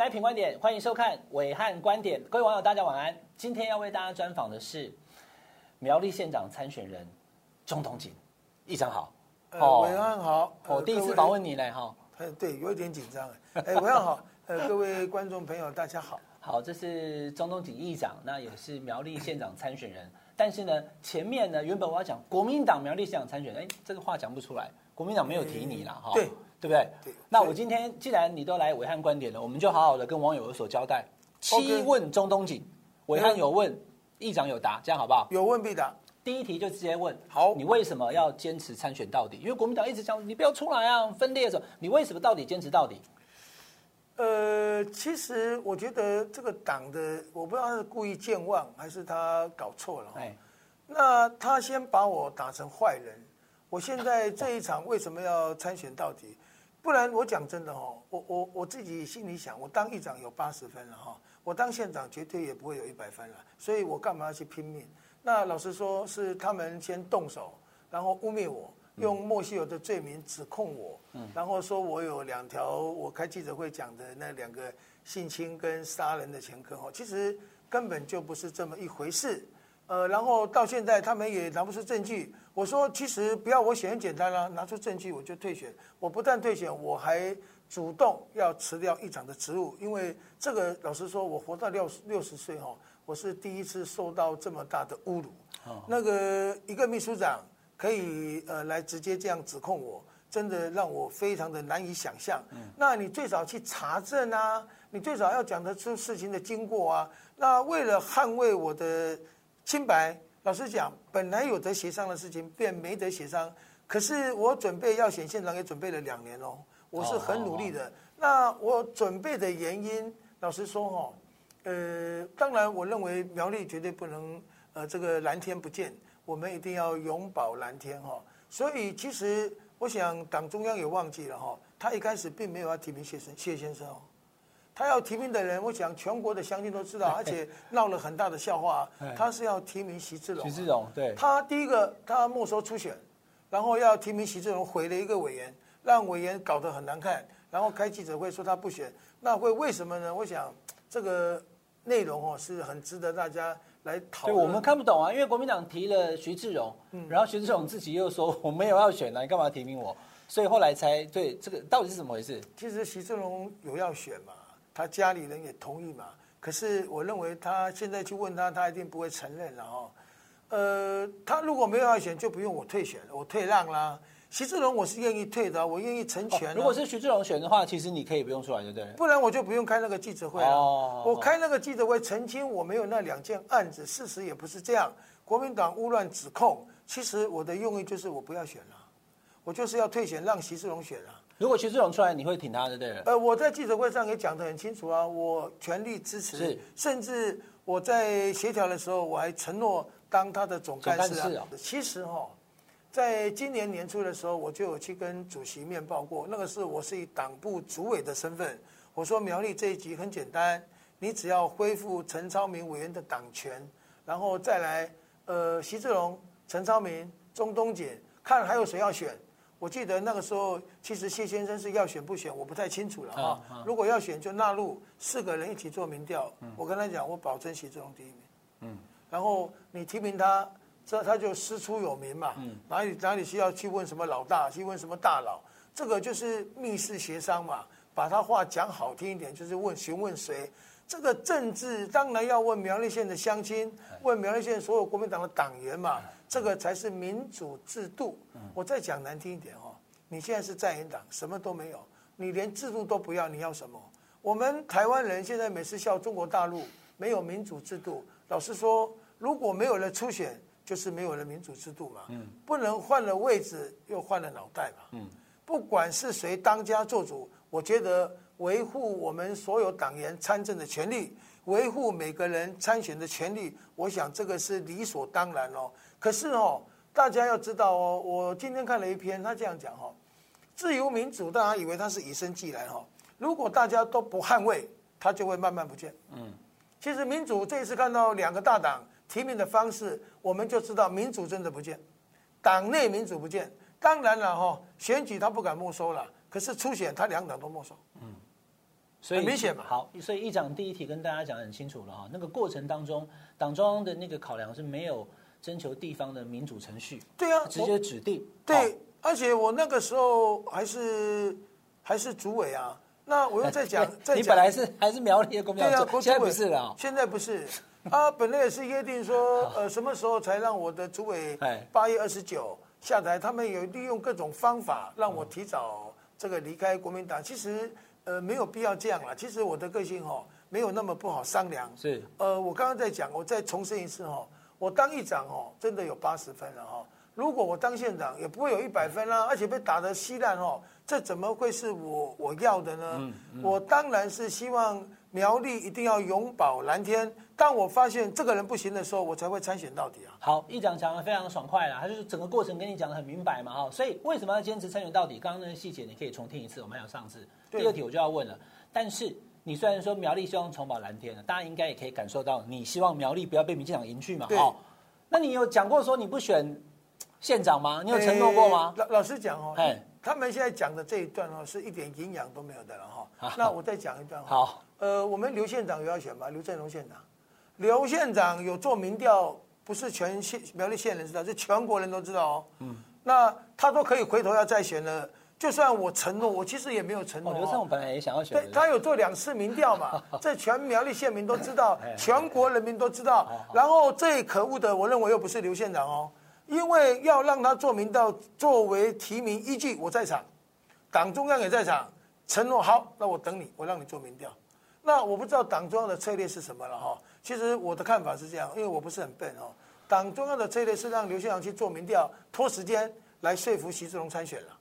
来品观点，欢迎收看伟汉观点。各位网友，大家晚安。今天要为大家专访的是苗栗县长参选人钟东锦，议长好。呃，伟汉好。我、呃、第一次访问你嘞，哈。呃，对，有一点紧张。哎，伟汉好。呃，各位观众朋友，大家好。好，这是钟东锦议长，那也是苗栗县长参选人。但是呢，前面呢，原本我要讲国民党苗栗县长参选人，哎，这个话讲不出来，国民党没有提你了，哈、嗯。对。对不对？对，那我今天既然你都来伟汉观点了，我们就好好的跟网友有所交代。七问中东锦，伟汉有问，议长有答，这样好不好？有问必答。第一题就直接问，好，你为什么要坚持参选到底？因为国民党一直讲你不要出来啊，分裂的时候，你为什么到底坚持到底？呃，其实我觉得这个党的，我不知道他是故意健忘还是他搞错了。哎，那他先把我打成坏人，我现在这一场为什么要参选到底？不然我讲真的哦，我我我自己心里想，我当议长有八十分了哈，我当县长绝对也不会有一百分了，所以我干嘛要去拼命？那老实说，是他们先动手，然后污蔑我，用莫须有的罪名指控我，然后说我有两条我开记者会讲的那两个性侵跟杀人的前科哈，其实根本就不是这么一回事。呃，然后到现在他们也拿不出证据。我说，其实不要我选很简单啦，拿出证据我就退选。我不但退选，我还主动要辞掉议长的职务，因为这个老实说，我活到六十六十岁哈，我是第一次受到这么大的侮辱。那个一个秘书长可以呃来直接这样指控我，真的让我非常的难以想象。那你最少去查证啊，你最少要讲得出事情的经过啊。那为了捍卫我的。清白，老实讲，本来有得协商的事情，便没得协商。可是我准备要选县长，也准备了两年哦，我是很努力的。那我准备的原因，老实说哈，呃，当然我认为苗栗绝对不能呃这个蓝天不见，我们一定要永保蓝天哈。所以其实我想党中央也忘记了哈，他一开始并没有要提名谢生谢先生哦。他要提名的人，我想全国的乡亲都知道，而且闹了很大的笑话。他是要提名徐志荣。徐志荣，对。他第一个，他没收初选，然后要提名徐志荣，毁了一个委员，让委员搞得很难看，然后开记者会说他不选，那会为什么呢？我想这个内容哦是很值得大家来讨论。对，我们看不懂啊，因为国民党提了徐志荣，然后徐志荣自己又说我没有要选啊，你干嘛提名我？所以后来才对这个到底是怎么回事？其实徐志荣有要选嘛。他家里人也同意嘛，可是我认为他现在去问他，他一定不会承认了哦。呃，他如果没有要选，就不用我退选了，我退让啦。徐志龙我是愿意退的，我愿意成全。如果是徐志龙选的话，其实你可以不用出来，对不对？不然我就不用开那个记者会了。我开那个记者会澄清我没有那两件案子，事实也不是这样。国民党污乱指控，其实我的用意就是我不要选了，我就是要退选，让徐志龙选了。如果徐志荣出来，你会挺他的，对？呃，我在记者会上也讲得很清楚啊，我全力支持，甚至我在协调的时候，我还承诺当他的总干事啊。其实哈、哦，在今年年初的时候，我就有去跟主席面报过，那个时候我是以党部主委的身份，我说苗栗这一集很简单，你只要恢复陈超明委员的党权，然后再来，呃，徐志荣、陈超明、钟东锦，看还有谁要选。我记得那个时候，其实谢先生是要选不选，我不太清楚了哈。如果要选，就纳入四个人一起做民调。我跟他讲，我保证徐志荣第一名。嗯。然后你提名他，这他就师出有名嘛。嗯。哪里哪里需要去问什么老大，去问什么大佬，这个就是密室协商嘛。把他话讲好听一点，就是问询问谁。这个政治当然要问苗栗县的乡亲，问苗栗县所有国民党的党员嘛。这个才是民主制度。我再讲难听一点哦，你现在是在野党，什么都没有，你连制度都不要，你要什么？我们台湾人现在每次笑中国大陆没有民主制度。老实说，如果没有了初选，就是没有了民主制度嘛。不能换了位置又换了脑袋嘛。不管是谁当家做主，我觉得维护我们所有党员参政的权利，维护每个人参选的权利，我想这个是理所当然哦。可是哦，大家要知道哦，我今天看了一篇，他这样讲哈，自由民主，大家以为他是与生俱来哈。如果大家都不捍卫，它就会慢慢不见。嗯，其实民主这一次看到两个大党提名的方式，我们就知道民主真的不见，党内民主不见。当然了哈，选举他不敢没收了，可是初选他两党都没收。嗯，所以很明显嘛。好，所以议长第一题跟大家讲得很清楚了哈，那个过程当中，党中央的那个考量是没有征求地方的民主程序。对啊，直接指定。对，而且我那个时候还是还是主委啊。那我又在讲，在讲你本来是还是苗栗的公民党，现在不是了。现在不是，啊，本来也是约定说，呃，什么时候才让我的主委八月二十九下台？他们有利用各种方法让我提早这个离开国民党。其实，呃，没有必要这样了。其实我的个性哦，没有那么不好商量。是，呃，我刚刚在讲，我再重申一次哦，我当议长哦，真的有八十分了哈。如果我当县长，也不会有一百分啦，而且被打得稀烂哦。这怎么会是我我要的呢？嗯嗯、我当然是希望苗栗一定要永保蓝天。当我发现这个人不行的时候，我才会参选到底啊。好，议长讲的非常爽快啦，他就是整个过程跟你讲的很明白嘛，哈。所以为什么要坚持参选到底？刚刚那个细节你可以重听一次，我们还有上次。第二题我就要问了，但是你虽然说苗栗希望重保蓝天了，大家应该也可以感受到，你希望苗栗不要被民进党赢去嘛，哈。那你有讲过说你不选县长吗？你有承诺过吗？老老实讲哦。哎。他们现在讲的这一段哦，是一点营养都没有的了哈。那我再讲一段话。好。呃，我们刘县长有要选吗？刘振荣县长，刘县长有做民调，不是全县苗栗县人知道，是全国人都知道哦。嗯。那他都可以回头要再选了，就算我承诺，我其实也没有承诺。刘振龙本来也想要选。对，他有做两次民调嘛，这全苗栗县民都知道，全国人民都知道。然后最可恶的，我认为又不是刘县长哦。因为要让他做民调作为提名依据，我在场，党中央也在场，承诺好，那我等你，我让你做民调。那我不知道党中央的策略是什么了哈。其实我的看法是这样，因为我不是很笨哦。党中央的策略是让刘县长去做民调，拖时间来说服徐志龙参选了。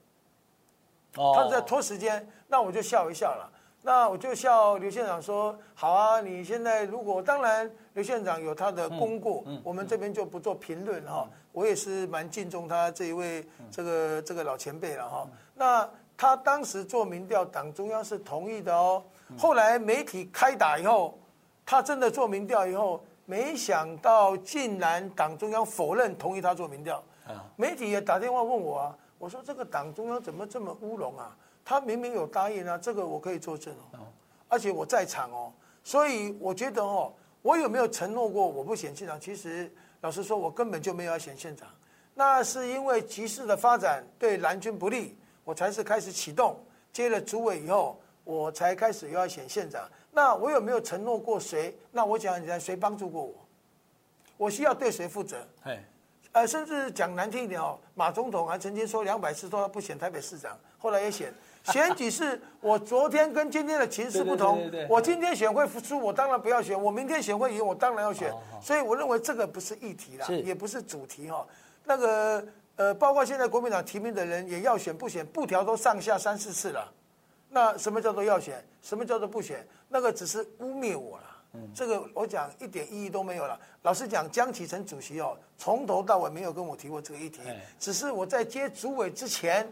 哦，他是在拖时间，那我就笑一笑了。那我就笑刘县长说：“好啊，你现在如果当然，刘县长有他的功过，我们这边就不做评论哈。嗯、我也是蛮敬重他这一位这个这个老前辈了哈。嗯、那他当时做民调，党中央是同意的哦。后来媒体开打以后，他真的做民调以后，没想到竟然党中央否认同意他做民调。媒体也打电话问我啊，我说这个党中央怎么这么乌龙啊？”他明明有答应啊，这个我可以作证哦，而且我在场哦，所以我觉得哦，我有没有承诺过我不选县长？其实老实说，我根本就没有要选县长，那是因为局势的发展对蓝军不利，我才是开始启动，接了主委以后，我才开始又要选县长。那我有没有承诺过谁？那我讲你谁帮助过我？我需要对谁负责？呃，甚至讲难听一点哦，马总统还曾经说两百次说他不选台北市长，后来也选。选举是我昨天跟今天的情势不同，我今天选会输，我当然不要选；我明天选会赢，我当然要选。所以我认为这个不是议题啦，也不是主题哈。那个呃，包括现在国民党提名的人也要选不选，布条都上下三四次了。那什么叫做要选？什么叫做不选？那个只是污蔑我了。这个我讲一点意义都没有了。老实讲，江启臣主席哦，从头到尾没有跟我提过这个议题，只是我在接主委之前。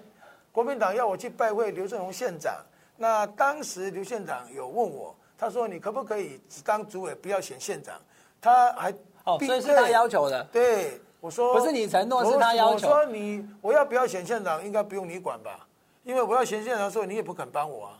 国民党要我去拜会刘振宏县长，那当时刘县长有问我，他说你可不可以只当主委，不要选县长？他还哦，所以是他要求的。对，我说不是你承诺，是他要求。我说你我要不要选县长，应该不用你管吧？因为我要选县长的时候，你也不肯帮我啊。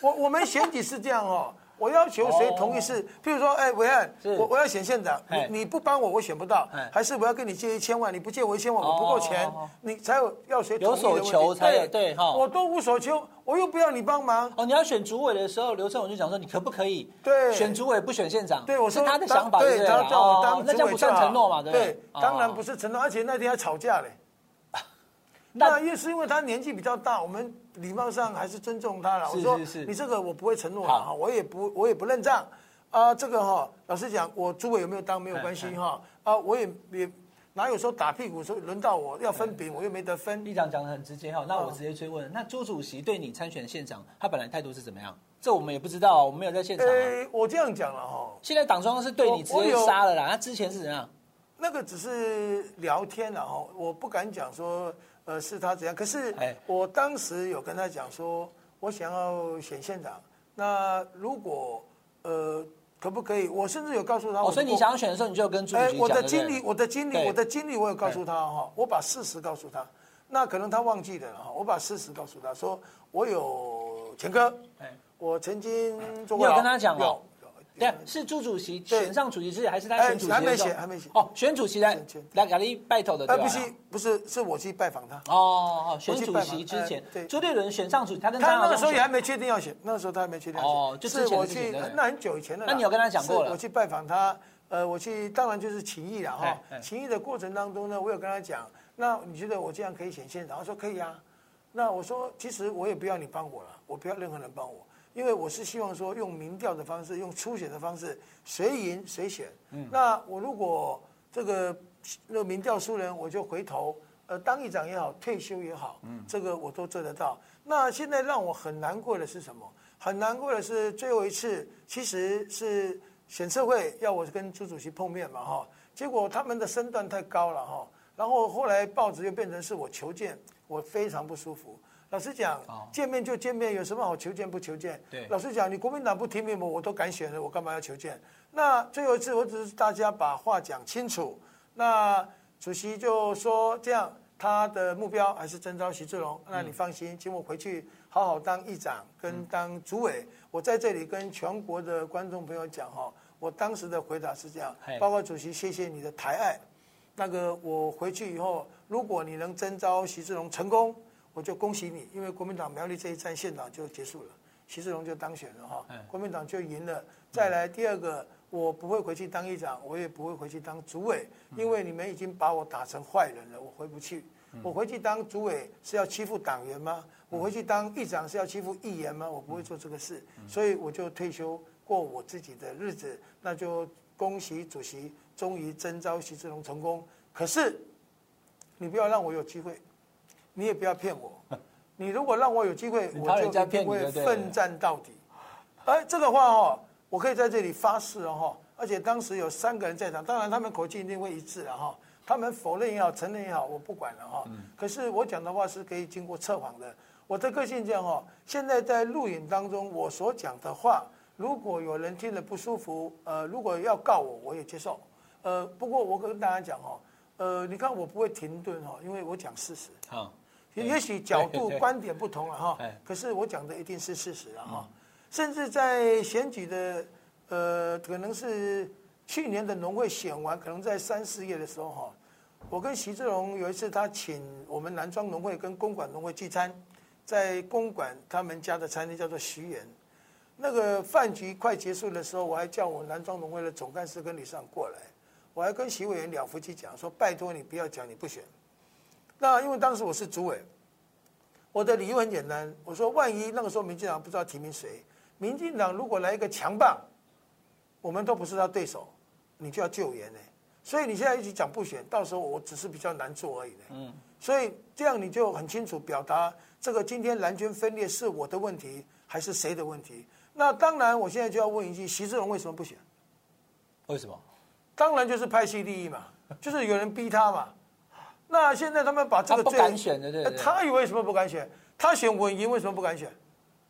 我我们选举是这样哦。我要求谁同意是，譬如说，哎，暐瀚，我我要选县长，你你不帮我，我选不到，还是我要跟你借一千万，你不借我一千万，我不够钱，你才有要谁同意的问题。有所求才对对哈，我都无所求，我又不要你帮忙。哦，你要选主委的时候，刘振龙就讲说，你可不可以对选主委不选县长？对，我是他的想法对，他叫我当主委，那这样不算承诺嘛？对，当然不是承诺，而且那天还吵架嘞。那也是因为他年纪比较大，我们礼貌上还是尊重他了。我说你这个我不会承诺的哈，我也不我也不认账啊。这个哈，老实讲，我主委有没有当没有关系哈啊，我也也哪有说打屁股说轮到我要分饼，我又没得分。议长讲的很直接哈，那我直接追问，那朱主席对你参选县长，他本来态度是怎么样？这我们也不知道，我们没有在现场。哎，我这样讲了哈，现在党中央是对你直接杀了啦，他之前是怎样？那个只是聊天了哈，我不敢讲说。呃，是他怎样？可是我当时有跟他讲说，我想要选县长。那如果呃，可不可以？我甚至有告诉他，所以你想要选的时候，你就跟。我的经历，我的经历，我的经历，我有告诉他哈。我把事实告诉他，那可能他忘记了哈。我把事实告诉他说，我有前科，我曾经做过。你有跟他讲哦？对，是朱主席选上主席之前，还是他选主席？还没写，还没写。哦，选主席来来给你拜头的，对吧？不是，不是，是我去拜访他。哦，选主席之前，对，朱立伦选上主席，他跟他那个时候也还没确定要选，那个时候他还没确定要选。哦，就是我去，那很久以前了。那你有跟他讲过了？我去拜访他，呃，我去，当然就是情谊了哈。情谊的过程当中呢，我有跟他讲，那你觉得我这样可以选县长？他说可以啊。那我说，其实我也不要你帮我了，我不要任何人帮我。因为我是希望说用民调的方式，用初选的方式，谁赢谁选。嗯，那我如果这个那个民调输人，我就回头呃当议长也好，退休也好，嗯，这个我都做得到。那现在让我很难过的是什么？很难过的是最后一次，其实是选测会要我跟朱主席碰面嘛，哈，结果他们的身段太高了，哈，然后后来报纸又变成是我求见，我非常不舒服。老实讲，见面就见面，有什么好求见不求见？对，老实讲，你国民党不提名我，我都敢选了，我干嘛要求见？那最后一次，我只是大家把话讲清楚。那主席就说这样，他的目标还是征召徐志荣。那你放心，请我回去好好当议长跟当主委。我在这里跟全国的观众朋友讲哈，我当时的回答是这样，包括主席，谢谢你的抬爱。那个我回去以后，如果你能征召徐志荣成功。我就恭喜你，因为国民党苗栗这一站县长就结束了，习志荣就当选了哈，国民党就赢了。再来第二个，我不会回去当议长，我也不会回去当主委，因为你们已经把我打成坏人了，我回不去。我回去当主委是要欺负党员吗？我回去当议长是要欺负议员吗？我不会做这个事，所以我就退休过我自己的日子。那就恭喜主席终于征召习志龙成功。可是你不要让我有机会。你也不要骗我，你如果让我有机会，我就一定会奋战到底。哎，这个话哦，我可以在这里发誓哦，而且当时有三个人在场，当然他们口径一定会一致了哈。他们否认也好，承认也好，我不管了哈。可是我讲的话是可以经过测谎的。我的个性这样哈，现在在录影当中我所讲的话，如果有人听了不舒服，呃，如果要告我，我也接受。呃，不过我跟大家讲哦，呃，你看我不会停顿哈，因为我讲事实。好。也许角度观点不同了哈，可是我讲的一定是事实了哈。甚至在选举的呃，可能是去年的农会选完，可能在三四月的时候哈，我跟徐志荣有一次，他请我们南庄农会跟公馆农会聚餐，在公馆他们家的餐厅叫做徐园，那个饭局快结束的时候，我还叫我南庄农会的总干事跟李尚过来，我还跟徐委员两夫妻讲说，拜托你不要讲你不选。那因为当时我是主委，我的理由很简单，我说万一那个时候民进党不知道提名谁，民进党如果来一个强棒，我们都不是他对手，你就要救援呢。所以你现在一直讲不选，到时候我只是比较难做而已呢。嗯，所以这样你就很清楚表达这个今天蓝军分裂是我的问题还是谁的问题？那当然，我现在就要问一句：徐志荣为什么不选？为什么？当然就是派系利益嘛，就是有人逼他嘛。那现在他们把这个他不敢选的，对，对，他以为什么不敢选？他选稳赢，为什么不敢选？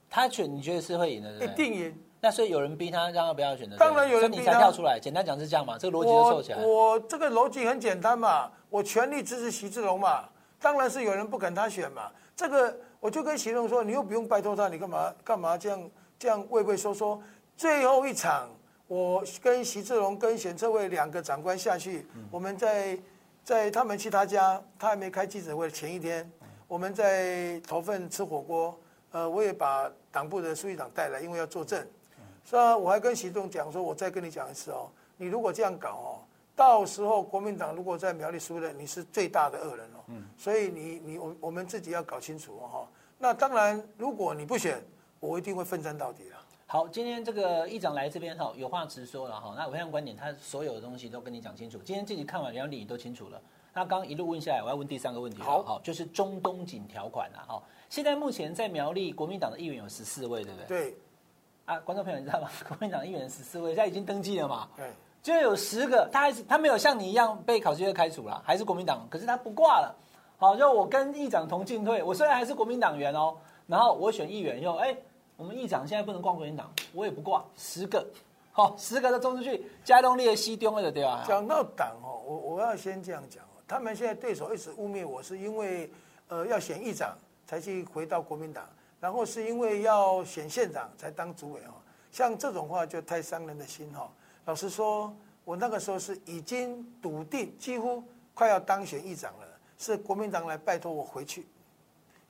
他选，你觉得是会赢的，一定赢。那所以有人逼他，让他不要选的。当然有人逼他。跳出来，简单讲是这样嘛？这个逻辑就凑起来。我，这个逻辑很简单嘛，我全力支持徐志龙嘛。当然是有人不肯他选嘛。这个我就跟徐志荣说，你又不用拜托他，你干嘛干嘛这样这样畏畏缩缩？最后一场，我跟徐志龙跟选策会两个长官下去，嗯、我们在。在他们去他家，他还没开记者会前一天，我们在头份吃火锅，呃，我也把党部的书记长带来，因为要作证。所以我还跟习总讲说，我再跟你讲一次哦，你如果这样搞哦，到时候国民党如果在苗栗输了，你是最大的恶人哦。所以你你我我们自己要搞清楚哦。那当然，如果你不选，我一定会奋战到底了。好，今天这个议长来这边哈，有话直说了哈。那暐瀚观点，他所有的东西都跟你讲清楚。今天自己看完，两理都清楚了。那刚一路问下来，我要问第三个问题。好，好，就是中东锦条款啊。哈，现在目前在苗栗国民党的议员有十四位，对不对？对。啊，观众朋友，你知道吗？国民党议员十四位，现在已经登记了嘛？对。就有十个，他还是他没有像你一样被考试院开除了，还是国民党，可是他不挂了。好，就我跟议长同进退，我虽然还是国民党员哦，然后我选议员又哎。我们议长现在不能挂国民党，我也不挂，十个，好、哦，十个都中出去，加东列西丢了对吧？讲到党哦，我我要先这样讲哦，他们现在对手一直污蔑我是因为，呃，要选议长才去回到国民党，然后是因为要选县长才当主委哦，像这种话就太伤人的心哈。老实说，我那个时候是已经笃定，几乎快要当选议长了，是国民党来拜托我回去，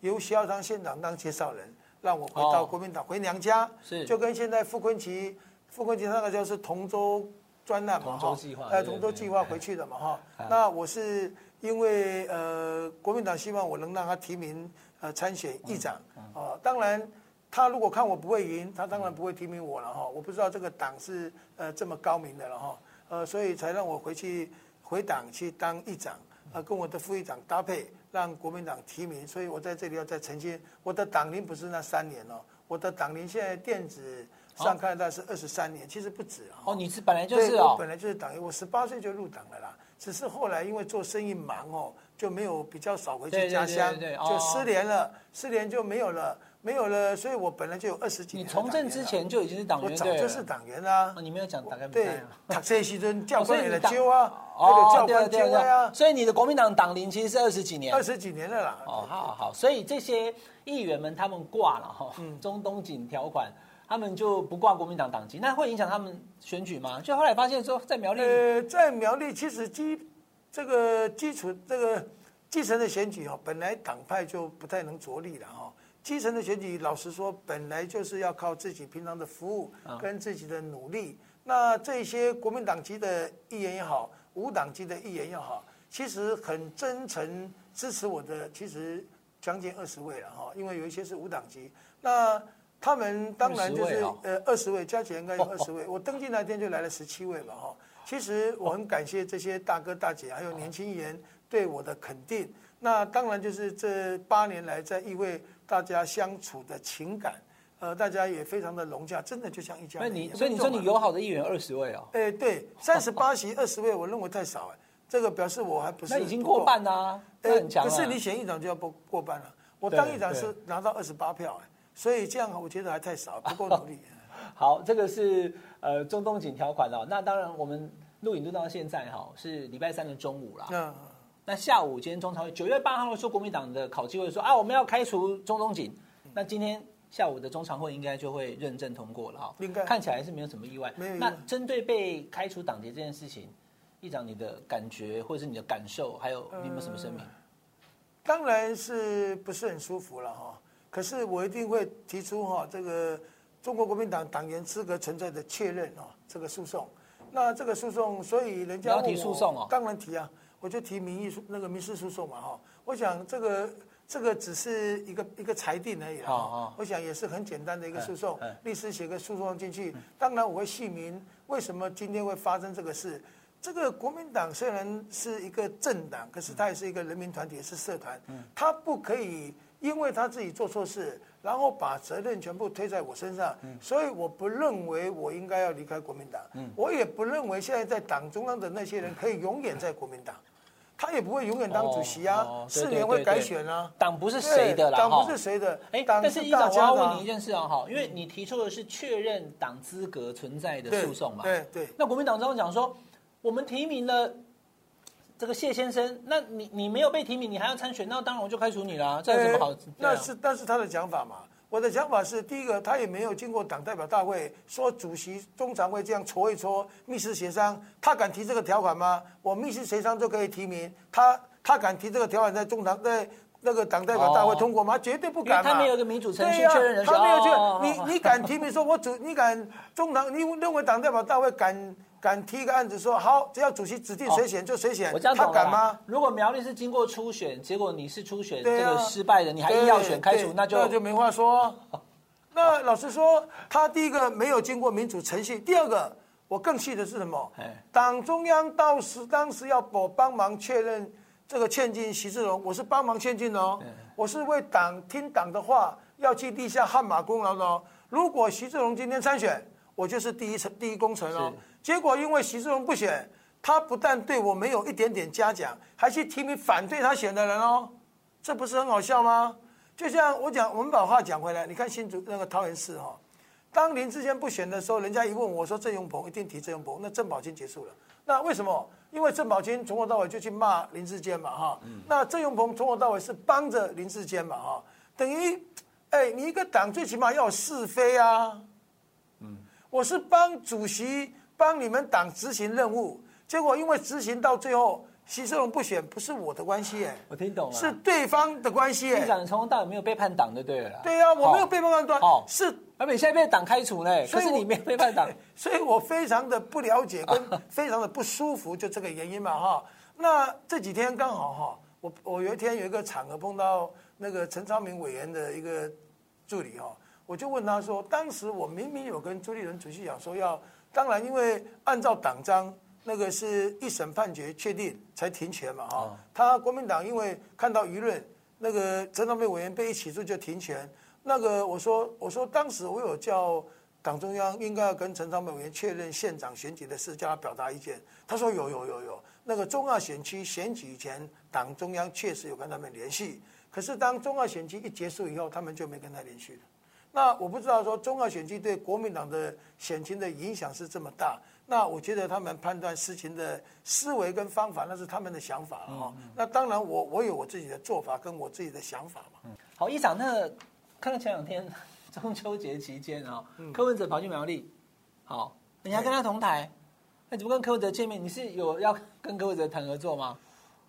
由徐耀昌县长当介绍人，让我回到国民党回娘家，是。就跟现在傅昆萁，傅昆萁那个就是同舟专案嘛哈，呃同舟计划回去的嘛哈，那我是。因为呃，国民党希望我能让他提名呃参选议长，哦，当然他如果看我不会赢，他当然不会提名我了哈。我不知道这个党是呃这么高明的了哈，呃，所以才让我回去回党去当议长，呃，跟我的副议长搭配，让国民党提名。所以我在这里要再澄清，我的党龄不是那三年哦，我的党龄现在电子上看到是二十三年，其实不止哦。你是本来就是哦，我本来就是党员，我十八岁就入党了啦。只是后来因为做生意忙哦，就没有比较少回去家乡，就失联了，失联就没有了，没有了。所以我本来就有二十几年。你从政之前就已经是党员，我早就是党员啦。你没有讲大概对，他这些人教官也来揪啊，哦，教官揪啊。所以你的国民党党龄其实是二十几年，二十几年了啦。哦，好好，所以这些议员们他们挂了哈，中东锦条款。他们就不挂国民党党籍，那会影响他们选举吗？就后来发现说，在苗栗，呃，在苗栗其实基这个基础这个基层的选举哈，本来党派就不太能着力了哈。基层的选举，老实说，本来就是要靠自己平常的服务跟自己的努力。那这些国民党籍的议员也好，无党籍的议员也好，其实很真诚支持我的，其实将近二十位了哈，因为有一些是无党籍，那。他们当然就是呃二十位加起来应该有二十位，我登记那天就来了十七位嘛哈。其实我很感谢这些大哥大姐还有年轻议员对我的肯定。那当然就是这八年来在议会大家相处的情感，呃，大家也非常的融洽，真的就像一家人。那你所以你说你友好的议员二十位哦？哎，对，三十八席二十位，我认为太少哎。这个表示我还不是那已经过半啊，那很强。可是你选议长就要过过半了，我当议长是拿到二十八票哎。所以这样我觉得还太少，不够 努力。好，这个是呃中东锦条款哦。那当然，我们录影录到现在哈，是礼拜三的中午啦。嗯。那下午今天中常会九月八号说国民党的考纪会说啊，我们要开除中东锦。那今天下午的中常会应该就会认证通过了哈。应该。看起来是没有什么意外。没有。那针对被开除党籍这件事情，议长你的感觉或者是你的感受，还有你有没有什么声明？当然是不是很舒服了哈。可是我一定会提出哈这个中国国民党党员资格存在的确认啊，这个诉讼。那这个诉讼，所以人家要提诉讼哦，当然提啊，我就提民意诉那个民事诉讼嘛哈。我想这个这个只是一个一个裁定而已啊。我想也是很简单的一个诉讼，律师写个诉讼进去。当然我会细明为什么今天会发生这个事。这个国民党虽然是一个政党，可是它也是一个人民团体，也是社团，它不可以。因为他自己做错事，然后把责任全部推在我身上，所以我不认为我应该要离开国民党。我也不认为现在在党中央的那些人可以永远在国民党，他也不会永远当主席啊，四年会改选啊。党不是谁的啦，党不是谁的。哎，但是议长，我要问你一件事啊，哈，因为你提出的是确认党资格存在的诉讼嘛？对对。那国民党中央讲说，我们提名了。这个谢先生，那你你没有被提名，你还要参选，那当然我就开除你了，这有什么好？欸、那是但是他的讲法嘛，我的想法是，第一个他也没有经过党代表大会说主席中常会这样戳一戳，密室协商，他敢提这个条款吗？我密室协商就可以提名他，他敢提这个条款在中常在那个党代表大会通过吗？哦、绝对不敢嘛，他没有一个民主程序确认人选，他没有确，你你敢提名说我主，你敢中常，你认为党代表大会敢？敢提一个案子说好，只要主席指定谁选就谁选，我这样他敢吗？如果苗栗是经过初选，结果你是初选这个失败的，你还硬要选开除，那就那就没话说。那老实说，他第一个没有经过民主程序，第二个我更气的是什么？党中央当时当时要我帮忙确认这个劝进徐志荣，我是帮忙劝进哦，我是为党听党的话，要去立下汗马功劳的哦。如果徐志荣今天参选，我就是第一成第一功臣哦。结果因为徐志荣不选，他不但对我没有一点点嘉奖，还去提名反对他选的人哦，这不是很好笑吗？就像我讲，我们把话讲回来，你看新竹那个桃园市哈，当林志坚不选的时候，人家一问我说郑永鹏一定提郑永鹏，那郑宝金结束了。那为什么？因为郑宝金从头到尾就去骂林志坚嘛哈，那郑永鹏从头到尾是帮着林志坚嘛哈，等于。哎，你一个党最起码要有是非啊。嗯，我是帮主席帮你们党执行任务，结果因为执行到最后。习志荣不选不是我的关系哎，我听懂了，是对方的关系哎。议长，你从头到尾没有背叛党的对了。对呀，我没有背叛党，是而且现在被党开除呢，所以你没有背叛党，所以我非常的不了解跟 非常的不舒服，就这个原因嘛哈。那这几天刚好哈，我我有一天有一个场合碰到那个陈昌明委员的一个助理哈，我就问他说，当时我明明有跟朱立伦主席讲说要，当然因为按照党章。那个是一审判决确定才停权嘛，哈，他国民党因为看到舆论，那个陈昌明委员被一起诉就停权。那个我说我说当时我有叫党中央应该要跟陈昌明委员确认县长选举的事，叫他表达意见。他说有有有有，那个中二选区选举以前，党中央确实有跟他们联系，可是当中二选区一结束以后，他们就没跟他联系了。那我不知道说中澳选区对国民党的选情的影响是这么大。那我觉得他们判断事情的思维跟方法，那是他们的想法哈。那当然我，我我有我自己的做法跟我自己的想法嘛。好，一长，那看到前两天 中秋节期间啊，柯文哲跑去苗栗，好，你还跟他同台，那怎么跟柯文哲见面？你是有要跟柯文哲谈合作吗？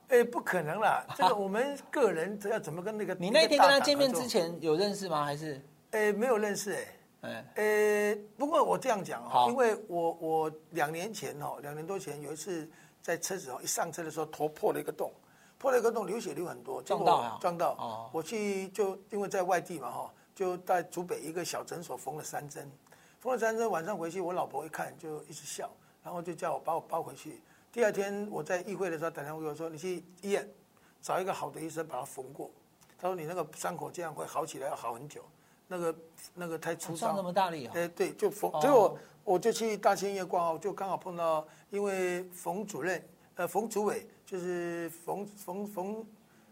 哎，不可能啦，这个我们个人要怎么跟那个？你那天跟他见面之前有认识吗？还是？哎，没有认识哎。呃，不过我这样讲哈，因为我我两年前哦，两年多前有一次在车子哦，一上车的时候头破了一个洞，破了一个洞，流血流很多，撞到撞到，我去就因为在外地嘛哈，就在竹北一个小诊所缝了三针，缝了三针，晚上回去我老婆一看就一直笑，然后就叫我把我抱回去。第二天我在议会的时候打电话给我说，你去医院找一个好的医生把它缝过，他说你那个伤口这样会好起来要好很久。那个那个太粗糙，伤那么大力啊！哎，对，就缝，结果我就去大千医院挂号，就刚好碰到，因为冯主任，呃，冯主委就是冯冯冯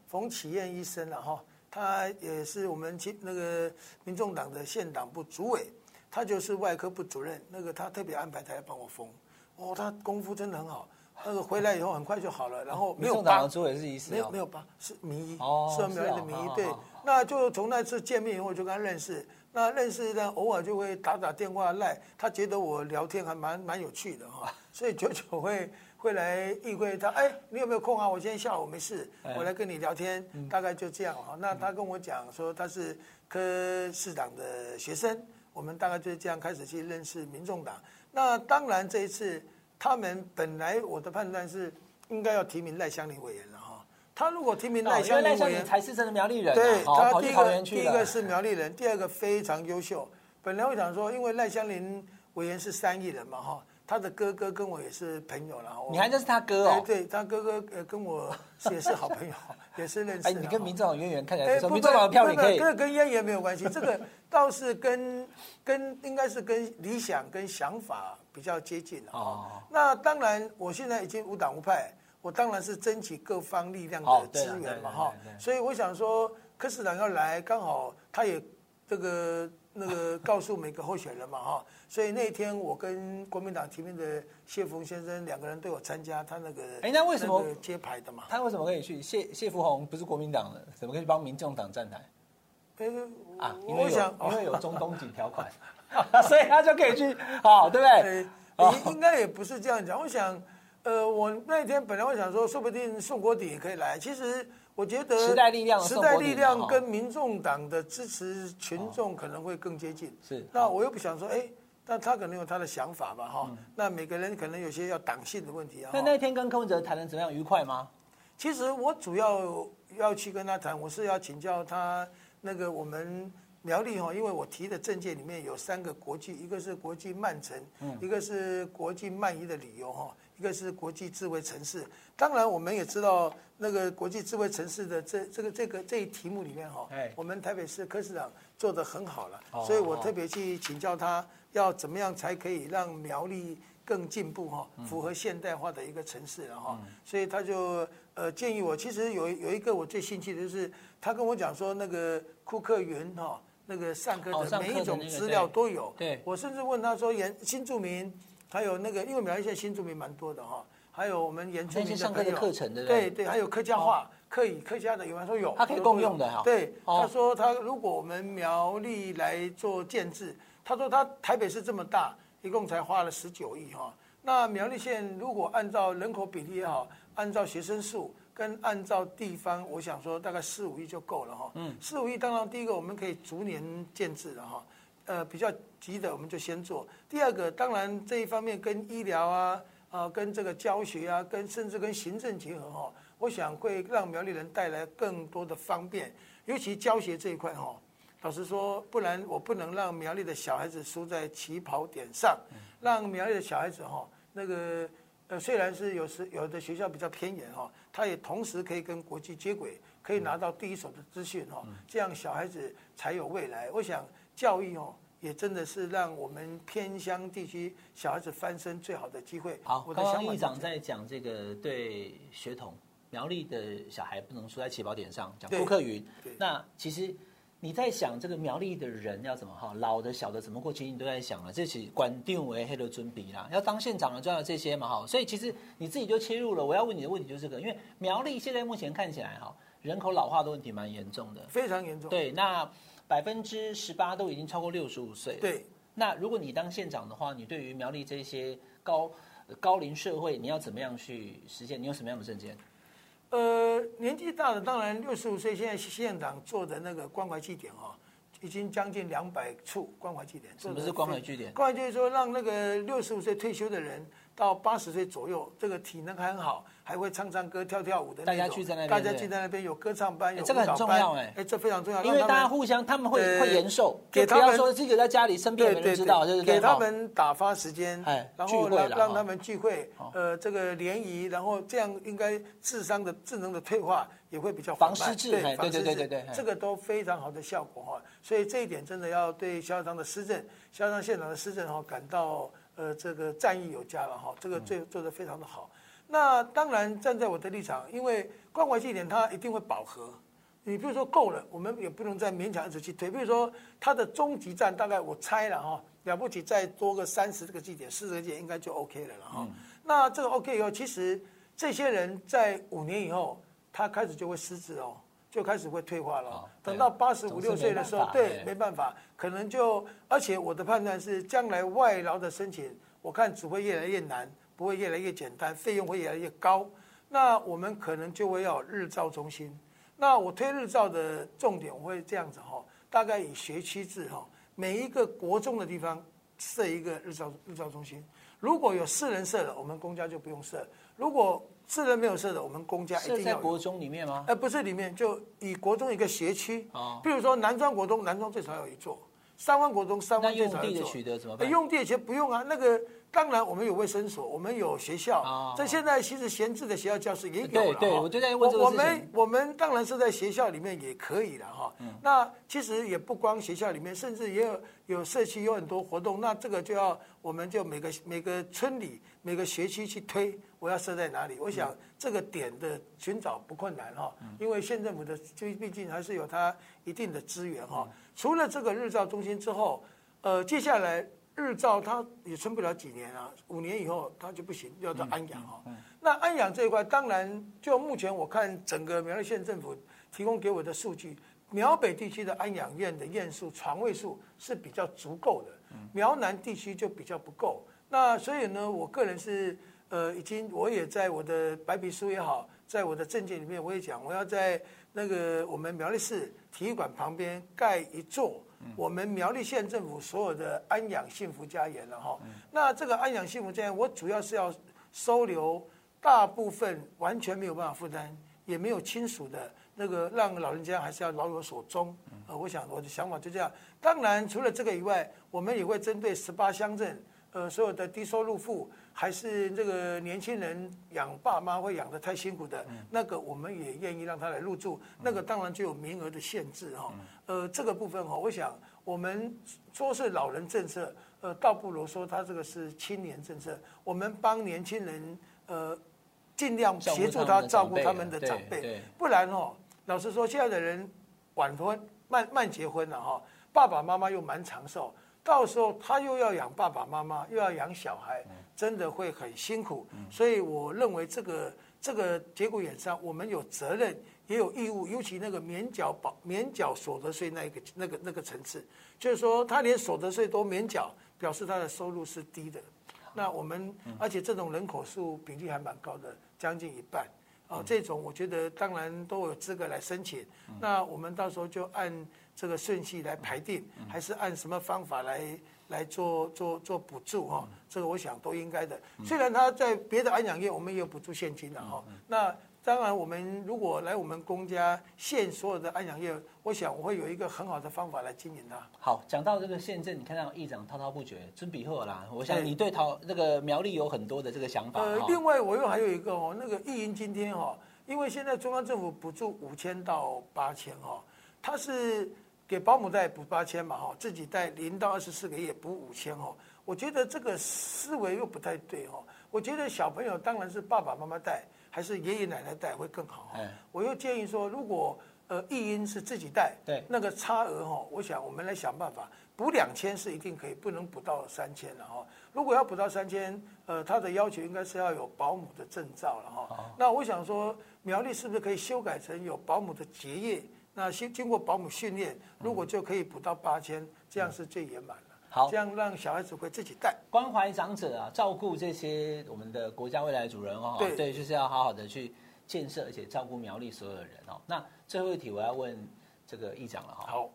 冯启燕医生了哈，他也是我们去那个民众党的县党部主委，他就是外科部主任，那个他特别安排他来帮我缝，哦，他功夫真的很好，那个回来以后很快就好了，然后没有疤，主委是医生，没有没有疤，是名医，是苗栗的名医，对。那就从那次见面以后就跟他认识，那认识呢，偶尔就会打打电话赖，他觉得我聊天还蛮蛮有趣的哈，所以久久会会来议会，他哎，你有没有空啊？我今天下午没事，我来跟你聊天，大概就这样哈。那他跟我讲说他是柯市长的学生，我们大概就是这样开始去认识民众党。那当然这一次他们本来我的判断是应该要提名赖香林委员了哈。他如果提名赖香林委员，才是真的苗栗人。对，他第一个第一个是苗栗人，第二个非常优秀。本来我想说，因为赖香林委员是三亿人嘛，哈，他的哥哥跟我也是朋友了。你还认识他哥哦？对，他哥哥呃跟我也是好朋友，也是认识。哎，你跟民众党渊源看起来。民众党的票你可以。这个跟渊源没有关系，这个倒是跟跟应该是跟理想跟想法比较接近哦。那当然，我现在已经无党无派。我当然是争取各方力量的资源嘛哈，所以我想说柯市长要来，刚好他也这个那个告诉每个候选人嘛哈，所以那天我跟国民党提名的谢福先生两个人都有参加他那个哎，那为什么揭牌的嘛？他为什么可以去？谢谢福宏不是国民党的，怎么可以帮民众党站台？因为想因为有中东锦条款，所以他就可以去，好对不对？应该也不是这样讲，我想。呃，我那天本来我想说，说不定宋国鼎也可以来。其实我觉得时代力量，时代力量跟民众党的支持群众可能会更接近。是，那我又不想说，哎，但他可能有他的想法吧，哈。那每个人可能有些要党性的问题啊。那那天跟柯文哲谈的怎么样？愉快吗？其实我主要要去跟他谈，我是要请教他那个我们苗栗哈，因为我提的政见里面有三个国际，一个是国际慢城，一个是国际慢移的理由哈。一个是国际智慧城市，当然我们也知道那个国际智慧城市的这这个这个这一题目里面哈，我们台北市柯市长做得很好了，所以我特别去请教他要怎么样才可以让苗栗更进步哈，符合现代化的一个城市了哈，所以他就呃建议我，其实有有一个我最兴趣的就是他跟我讲说那个库克园哈，那个上课的每一种资料都有，对我甚至问他说原新住民。还有那个，因为苗栗县新住民蛮多的哈，还有我们原住民的朋友，课程对对，还有客家话，可以客家的有人？说有，他可以共用的哈。对，他说他如果我们苗栗来做建制，他说他台北市这么大，一共才花了十九亿哈。那苗栗县如果按照人口比例也好，按照学生数跟按照地方，我想说大概四五亿就够了哈。嗯，四五亿当然第一个我们可以逐年建制了哈。呃，比较急的我们就先做。第二个当然这一方面跟医疗啊啊跟这个教学啊，跟甚至跟行政结合哈，我想会让苗栗人带来更多的方便，尤其教学这一块哈。老实说，不然我不能让苗栗的小孩子输在起跑点上，让苗栗的小孩子哈，那个呃虽然是有时有的学校比较偏远哈，他也同时可以跟国际接轨，可以拿到第一手的资讯哈，这样小孩子才有未来。我想教育哦，也真的是让我们偏乡地区小孩子翻身最好的机会。好，刚刚议长在讲这个对学童苗栗的小孩不能输在起跑点上，讲顾克云，那其实。你在想这个苗栗的人要怎么哈，老的小的怎么过？其实你都在想了，这是管定为黑的尊比啦，要当县长的就要这些嘛哈。所以其实你自己就切入了。我要问你的问题就是这个，因为苗栗现在目前看起来哈，人口老化的问题蛮严重的，非常严重。对，那百分之十八都已经超过六十五岁。对，那如果你当县长的话，你对于苗栗这些高高龄社会，你要怎么样去实现？你有什么样的政见？呃，年纪大的当然六十五岁，现在县长做的那个关怀据点哦，已经将近两百处关怀据点。什么是关怀据点？关怀就是说让那个六十五岁退休的人到八十岁左右，这个体能还很好。还会唱唱歌、跳跳舞的那种，大家聚在那边，大家聚在那边有歌唱班，有这个很重要哎，哎，这非常重要，因为大家互相他们会会延寿，给他们说自己在家里生病没人知道，就是给他们打发时间，然后让让他们聚会，呃，这个联谊，然后这样应该智商的智能的退化也会比较防失智，对对对对对，这个都非常好的效果哈，所以这一点真的要对萧耀昌的施政，萧耀昌县长的施政哈感到呃这个赞誉有加了哈，这个做做的非常的好。那当然，站在我的立场，因为关怀据点它一定会饱和。你比如说够了，我们也不能再勉强一直去推。比如说它的终极站，大概我猜了哈，了不起再多个三十个据点、四十个据点应该就 OK 了了哈。那这个 OK 以后，其实这些人在五年以后，他开始就会失智哦，就开始会退化了。等到八十五六岁的时候，对，没办法，可能就而且我的判断是，将来外劳的申请，我看只会越来越难。不会越来越简单，费用会越来越高，那我们可能就会要日照中心。那我推日照的重点，我会这样子哈，大概以学区制哈，每一个国中的地方设一个日照日照中心。如果有私人设的，我们公家就不用设；如果私人没有设的，我们公家一定要。在国中里面吗？呃，不是里面，就以国中一个学区。哦。比如说南庄国中，南庄最少有一座；三万国中，三万最少有一座。用地的取得怎么办？用地其实不用啊，那个。当然，我们有卫生所，我们有学校。在现在其实闲置的学校教室也有了。对对，我就在问这个我们我们当然是在学校里面也可以了哈。那其实也不光学校里面，甚至也有有社区有很多活动。那这个就要我们就每个每个村里每个学区去推，我要设在哪里？我想这个点的寻找不困难哈，因为县政府的就毕竟还是有它一定的资源哈。除了这个日照中心之后，呃，接下来。日照它也撑不了几年啊，五年以后它就不行，要到安阳哈。那安阳这一块，当然就目前我看整个苗栗县政府提供给我的数据，苗北地区的安养院的院数床位数是比较足够的，苗南地区就比较不够。那所以呢，我个人是呃已经我也在我的白皮书也好，在我的政见里面我也讲，我要在那个我们苗栗市体育馆旁边盖一座。我们苗栗县政府所有的安养幸福家园了哈，那这个安养幸福家园，我主要是要收留大部分完全没有办法负担，也没有亲属的那个，让老人家还是要老有所终。呃，我想我的想法就这样。当然，除了这个以外，我们也会针对十八乡镇，呃，所有的低收入户，还是这个年轻人养爸妈会养得太辛苦的，那个我们也愿意让他来入住。那个当然就有名额的限制哈。呃，这个部分哈，我想我们说是老人政策，呃，倒不如说他这个是青年政策。我们帮年轻人呃，尽量协助他照顾他们的长辈，不然哦，老实说，现在的人晚婚慢慢结婚了哈，爸爸妈妈又蛮长寿。到时候他又要养爸爸妈妈，又要养小孩，真的会很辛苦。所以我认为这个这个节骨眼上，我们有责任也有义务，尤其那个免缴保免缴所得税那一个那个那个层次，就是说他连所得税都免缴，表示他的收入是低的。那我们而且这种人口数比例还蛮高的，将近一半。啊，这种我觉得当然都有资格来申请。那我们到时候就按这个顺序来排定，还是按什么方法来来做做做补助哈？这个我想都应该的。虽然他在别的安养院我们也有补助现金的哈，那。当然，我们如果来我们公家县所有的安养业，我想我会有一个很好的方法来经营它。好，讲到这个县政，你看到议长滔滔不绝，尊比贺啦。我想你对桃那个苗栗有很多的这个想法。呃，另外我又还有一个哦，那个议员今天哈，因为现在中央政府补助五千到八千哈，他是给保姆带补八千嘛哈，自己带零到二十四个月补五千哦。我觉得这个思维又不太对哦。我觉得小朋友当然是爸爸妈妈带。还是爷爷奶奶带会更好。我又建议说，如果呃育婴是自己带，对，那个差额哈，我想我们来想办法补两千是一定可以，不能补到三千了哈。如果要补到三千，呃，他的要求应该是要有保姆的证照了哈。那我想说，苗栗是不是可以修改成有保姆的结业？那经经过保姆训练，如果就可以补到八千，这样是最圆满了。好，这样让小孩子会自己带，关怀长者啊，照顾这些我们的国家未来主人哦。对，对，就是要好好的去建设，而且照顾苗栗所有的人哦。那最后一题我要问这个议长了哈。好，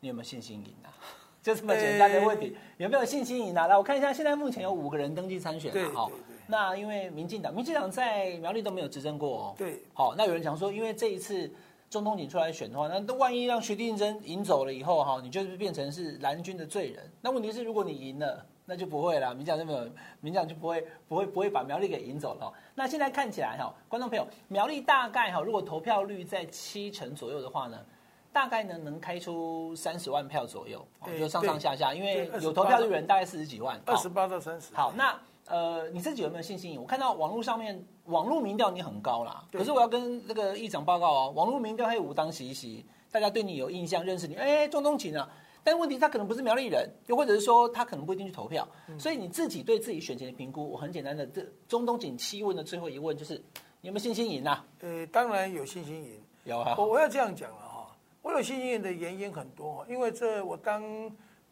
你有没有信心赢啊？就这么简单的问题，有没有信心赢啊？来，我看一下，现在目前有五个人登记参选了哈。那因为民进党，民进党在苗栗都没有执政过哦。对。好，那有人讲说，因为这一次。钟东锦出来选的话，那那万一让徐定真赢走了以后哈，你就是变成是蓝军的罪人。那问题是，如果你赢了，那就不会了，民进党就没有，民进党就不会不会不会把苗栗给赢走了。那现在看起来哈，观众朋友，苗栗大概哈，如果投票率在七成左右的话呢，大概呢能开出三十万票左右，就上上下下，因为有投票的人大概四十几万，二十八到三十。好，那。呃，你自己有没有信心？我看到网络上面网络民调你很高啦，可是我要跟这个议长报告哦，网络民调还有武当习习，大家对你有印象，认识你，哎，钟东锦啊，但问题他可能不是苗栗人，又或者是说他可能不一定去投票，所以你自己对自己选前的评估，我很简单的，这钟东锦七问的最后一问就是，你有没有信心赢啊？呃，当然有信心赢，有啊。我我要这样讲了哈，我有信心赢的原因很多，因为这我当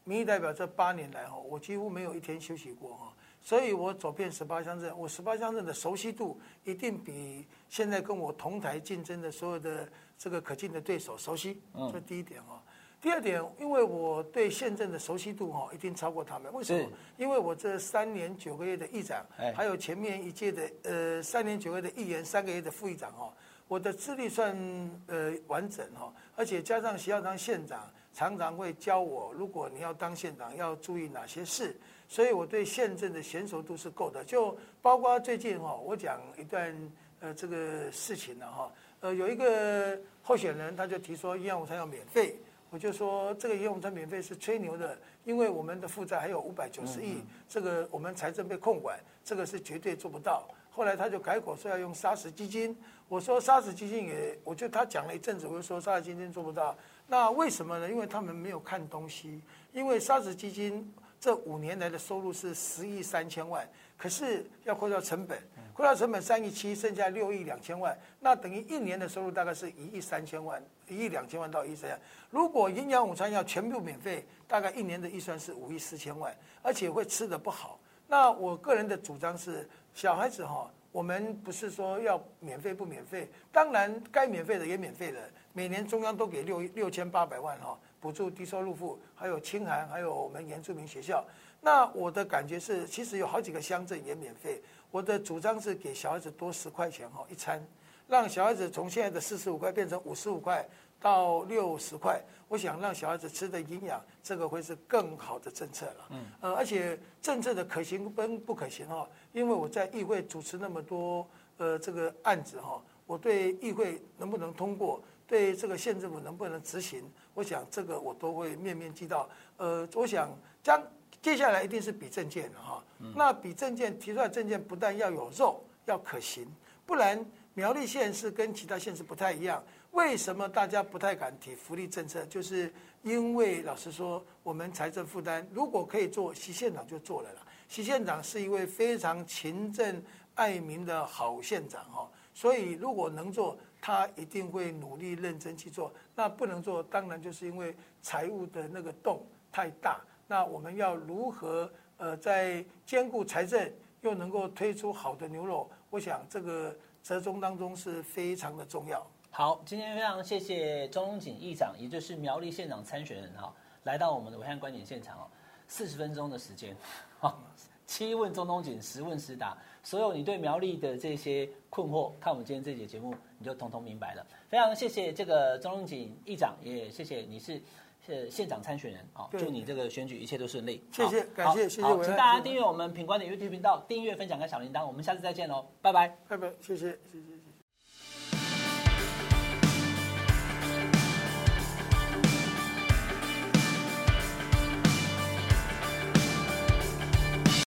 民意代表这八年来哈，我几乎没有一天休息过哈。所以我走遍十八乡镇，我十八乡镇的熟悉度一定比现在跟我同台竞争的所有的这个可敬的对手熟悉。这第一点哈。第二点，因为我对县政的熟悉度哈，一定超过他们。为什么？因为我这三年九个月的议长，还有前面一届的呃三年九个月的议员，三个月的副议长哈，我的资历算呃完整哈，而且加上徐耀昌县长常常会教我，如果你要当县长，要注意哪些事。所以我对县政的娴熟度是够的，就包括最近哈，我讲一段呃这个事情了哈，呃有一个候选人他就提说营养午餐要免费，我就说这个营养午餐免费是吹牛的，因为我们的负债还有五百九十亿，这个我们财政被控管，这个是绝对做不到。后来他就改口说要用沙石基金，我说沙石基金也，我就他讲了一阵子，我就说沙石基金做不到，那为什么呢？因为他们没有看东西，因为沙石基金。这五年来的收入是十亿三千万，可是要扣掉成本，扣掉成本三亿七，剩下六亿两千万，那等于一年的收入大概是一亿三千万，一亿两千万到一亿三千万。如果营养午餐要全部免费，大概一年的预算是五亿四千万，而且会吃得不好。那我个人的主张是，小孩子哈，我们不是说要免费不免费，当然该免费的也免费了，每年中央都给六六千八百万哈。补助低收入户，还有清寒，还有我们原住民学校。那我的感觉是，其实有好几个乡镇也免费。我的主张是给小孩子多十块钱哈一餐，让小孩子从现在的四十五块变成五十五块到六十块。我想让小孩子吃的营养，这个会是更好的政策了。嗯，呃，而且政策的可行跟不可行哈，因为我在议会主持那么多呃这个案子哈，我对议会能不能通过。对这个县政府能不能执行，我想这个我都会面面俱到。呃，我想将接下来一定是比证件哈。那比证件提出来证件不但要有肉，要可行，不然苗栗县是跟其他县市不太一样。为什么大家不太敢提福利政策？就是因为老实说，我们财政负担如果可以做，徐县长就做了啦。徐县长是一位非常勤政爱民的好县长哈。所以如果能做，他一定会努力认真去做。那不能做，当然就是因为财务的那个洞太大。那我们要如何呃在兼顾财政又能够推出好的牛肉？我想这个折中当中是非常的重要。好，今天非常谢谢钟荣锦议长，也就是苗栗县长参选人哈，来到我们的暐瀚观点现场哦，四十分钟的时间，七问钟东锦，十问十答，所有你对苗栗的这些困惑，看我们今天这节节目，你就统统明白了。非常谢谢这个钟荣锦议长，也谢谢你是是县长参选人啊，祝你这个选举一切都顺利。谢谢，感谢，谢谢。请大家订阅我们品观的 YouTube 频道，订阅、分享跟小铃铛，我们下次再见喽，拜拜，拜拜，谢谢，谢谢。